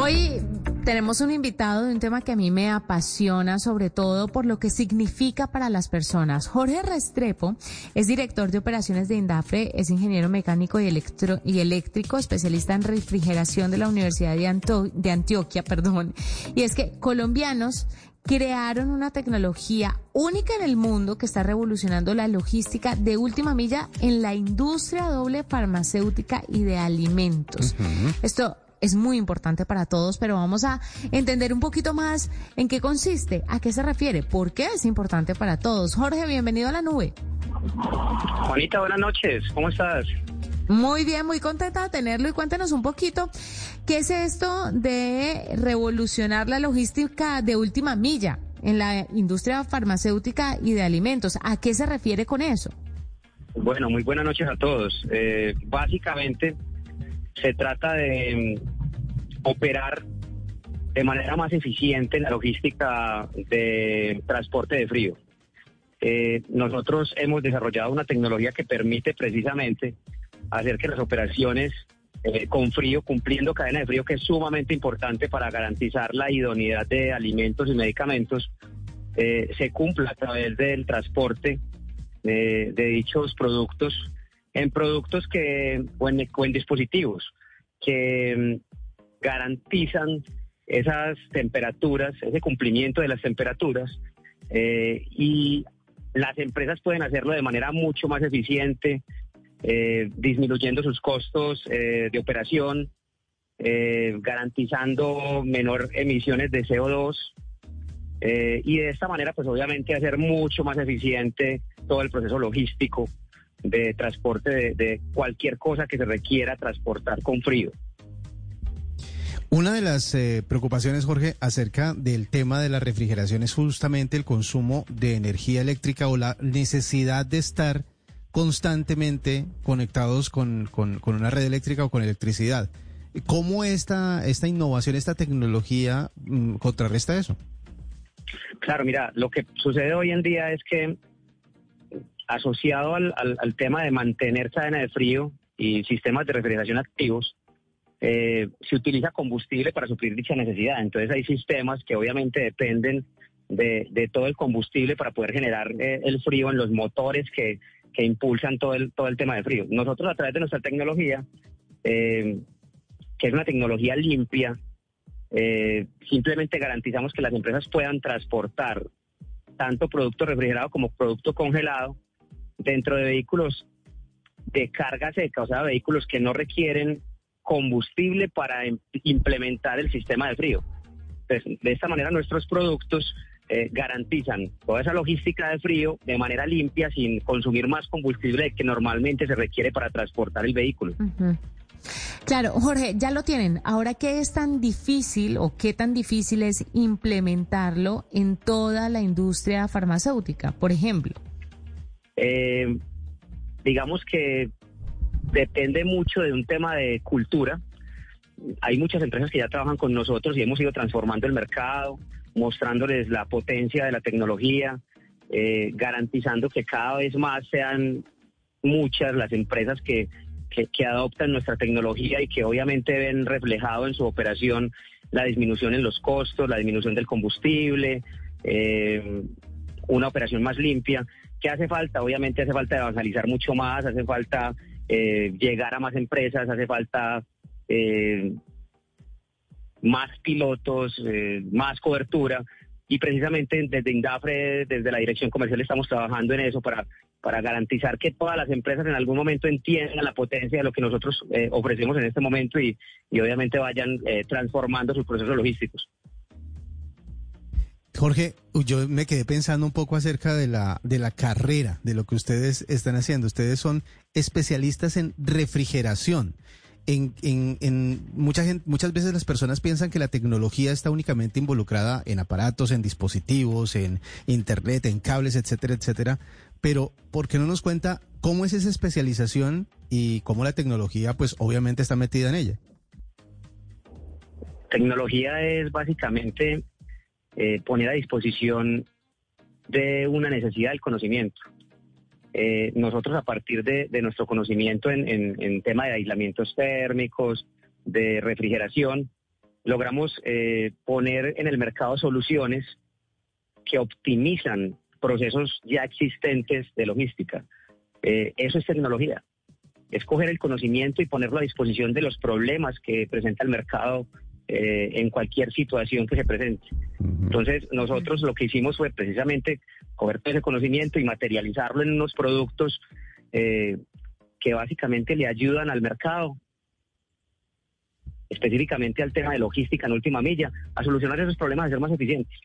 Hoy tenemos un invitado de un tema que a mí me apasiona, sobre todo por lo que significa para las personas. Jorge Restrepo es director de operaciones de Indafre, es ingeniero mecánico y, electro y eléctrico, especialista en refrigeración de la Universidad de, de Antioquia, perdón. Y es que colombianos crearon una tecnología única en el mundo que está revolucionando la logística de última milla en la industria doble farmacéutica y de alimentos. Esto es muy importante para todos, pero vamos a entender un poquito más en qué consiste, a qué se refiere, por qué es importante para todos. Jorge, bienvenido a la nube. Juanita, buenas noches, ¿cómo estás? Muy bien, muy contenta de tenerlo y cuéntenos un poquito qué es esto de revolucionar la logística de última milla en la industria farmacéutica y de alimentos. ¿A qué se refiere con eso? Bueno, muy buenas noches a todos. Eh, básicamente, se trata de mm, operar de manera más eficiente la logística de transporte de frío. Eh, nosotros hemos desarrollado una tecnología que permite precisamente hacer que las operaciones eh, con frío, cumpliendo cadena de frío, que es sumamente importante para garantizar la idoneidad de alimentos y medicamentos, eh, se cumpla a través del transporte de dichos productos en productos que, o en, dispositivos que mm, garantizan esas temperaturas, ese cumplimiento de las temperaturas, eh, y las empresas pueden hacerlo de manera mucho más eficiente, eh, disminuyendo sus costos eh, de operación, garantizando menor emisiones de CO2, y de esta manera, pues obviamente hacer mucho más eficiente todo el proceso logístico de transporte de, cualquier cosa que se requiera transportar con frío. Una de las eh, preocupaciones, Jorge, acerca del tema de la refrigeración es justamente el consumo de energía eléctrica o la necesidad de estar constantemente conectados con, una red eléctrica o con electricidad. ¿Cómo esta, esta innovación, esta tecnología mm, contrarresta eso? Claro, mira, lo que sucede hoy en día es que asociado al, tema de mantener cadena de frío y sistemas de refrigeración activos, eh, se utiliza combustible para suplir dicha necesidad. Entonces hay sistemas que obviamente dependen de, todo el combustible para poder generar eh, el frío en los motores que, impulsan todo el, tema de frío. Nosotros a través de nuestra tecnología, eh, que es una tecnología limpia, simplemente garantizamos que las empresas puedan transportar tanto producto refrigerado como producto congelado dentro de vehículos de carga seca, o sea, vehículos que no requieren combustible para implementar el sistema de frío. De esta manera nuestros productos eh, garantizan toda esa logística de frío de manera limpia sin consumir más combustible que normalmente se requiere para transportar el vehículo. Claro, Jorge, ya lo tienen. Ahora, ¿qué es tan difícil o qué tan difícil es implementarlo en toda la industria farmacéutica, por ejemplo? Eh, digamos que depende mucho de un tema de cultura. Hay muchas empresas que ya trabajan con nosotros y hemos ido transformando el mercado, mostrándoles la potencia de la tecnología, eh, garantizando que cada vez más sean muchas las empresas que, que, adoptan nuestra tecnología y que obviamente ven reflejado en su operación la disminución en los costos, la disminución del combustible, eh, una operación más limpia. ¿Qué hace falta? Obviamente hace falta evangelizar mucho más, hace falta eh, llegar a más empresas, hace falta eh, más pilotos, eh, más cobertura. Y precisamente desde Indafre, desde la dirección comercial, estamos trabajando en eso para, para garantizar que todas las empresas en algún momento entiendan la potencia de lo que nosotros ofrecemos en este momento y, y obviamente vayan transformando sus procesos logísticos. Jorge, yo me quedé pensando un poco acerca de la, de la carrera, de lo que ustedes están haciendo. Ustedes son especialistas en refrigeración. En, en, en mucha gente, muchas veces las personas piensan que la tecnología está únicamente involucrada en aparatos, en dispositivos, en internet, en cables, etcétera, etcétera. Pero, ¿por qué no nos cuenta cómo es esa especialización y cómo la tecnología, pues obviamente está metida en ella? Tecnología es básicamente eh, poner a disposición de una necesidad del conocimiento. Eh, nosotros a partir de, nuestro conocimiento en, en, tema de aislamientos térmicos, de refrigeración, logramos eh, poner en el mercado soluciones que optimizan procesos ya existentes de logística. Eso es tecnología. Es coger el conocimiento y ponerlo a disposición de los problemas que presenta el mercado eh, en cualquier situación que se presente. Entonces, nosotros lo que hicimos fue precisamente coger todo ese conocimiento y materializarlo en unos productos eh, que básicamente le ayudan al mercado, específicamente al tema de logística en última milla, a solucionar esos problemas, a ser más eficientes.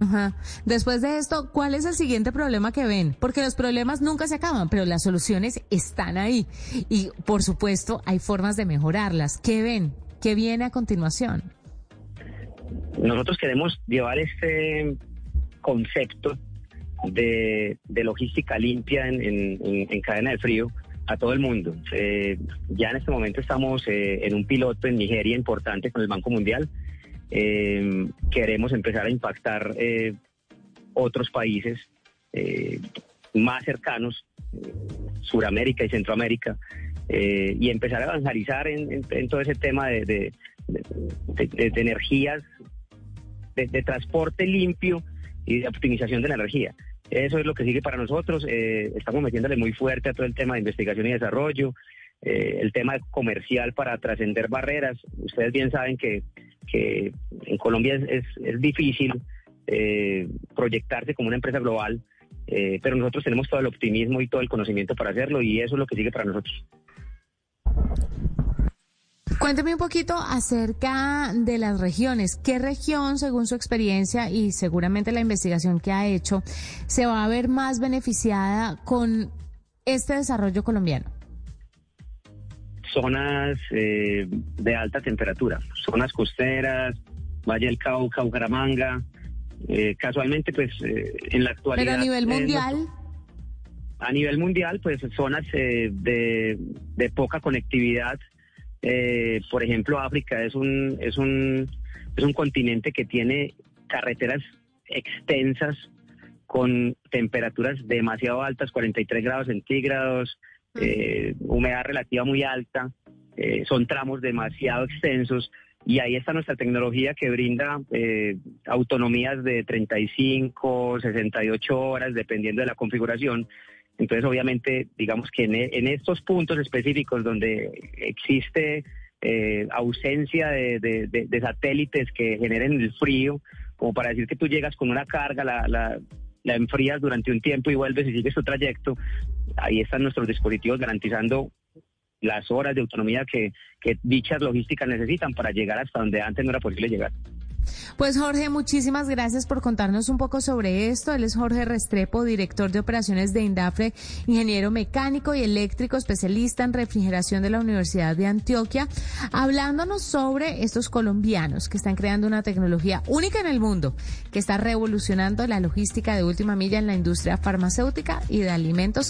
Ajá. Después de esto, ¿cuál es el siguiente problema que ven? Porque los problemas nunca se acaban, pero las soluciones están ahí. Y por supuesto, hay formas de mejorarlas. ¿Qué ven? ¿Qué viene a continuación? Nosotros queremos llevar este concepto de, logística limpia en, cadena de frío a todo el mundo. Eh, ya en este momento estamos eh, en un piloto en Nigeria importante con el Banco Mundial eh, queremos empezar a impactar otros países más cercanos, Suramérica y Centroamérica, y empezar a evangelizar en, todo ese tema de, energías, de, transporte limpio y de optimización de la energía. Eso es lo que sigue para nosotros. estamos metiéndole muy fuerte a todo el tema de investigación y desarrollo, el tema comercial para trascender barreras. Ustedes bien saben que en Colombia es, difícil eh, proyectarse como una empresa global, eh, pero nosotros tenemos todo el optimismo y todo el conocimiento para hacerlo y eso es lo que sigue para nosotros. Cuénteme un poquito acerca de las regiones. ¿Qué región, según su experiencia y seguramente la investigación que ha hecho, se va a ver más beneficiada con este desarrollo colombiano? zonas eh, de alta temperatura, zonas costeras, Valle del Cauca, Bucaramanga. Eh, casualmente, pues eh, en la actualidad. Pero a nivel mundial. a nivel mundial, pues zonas de, de, poca conectividad. Por ejemplo, África es un, es, un, es un continente que tiene carreteras extensas con temperaturas demasiado altas, 43 grados centígrados, eh, humedad relativa muy alta, eh, son tramos demasiado extensos y ahí está nuestra tecnología que brinda eh, autonomías de 35, 68 horas, dependiendo de la configuración. Entonces, obviamente, digamos que en, estos puntos específicos donde existe eh, ausencia de, satélites que generen el frío, como para decir que tú llegas con una carga, la, la, la enfrías durante un tiempo y vuelves y sigues tu trayecto, ahí están nuestros dispositivos garantizando las horas de autonomía que, que dichas logísticas necesitan para llegar hasta donde antes no era posible llegar. Pues Jorge, muchísimas gracias por contarnos un poco sobre esto. Él es Jorge Restrepo, director de operaciones de Indafre, ingeniero mecánico y eléctrico, especialista en refrigeración de la Universidad de Antioquia, hablándonos sobre estos colombianos que están creando una tecnología única en el mundo, que está revolucionando la logística de última milla en la industria farmacéutica y de alimentos.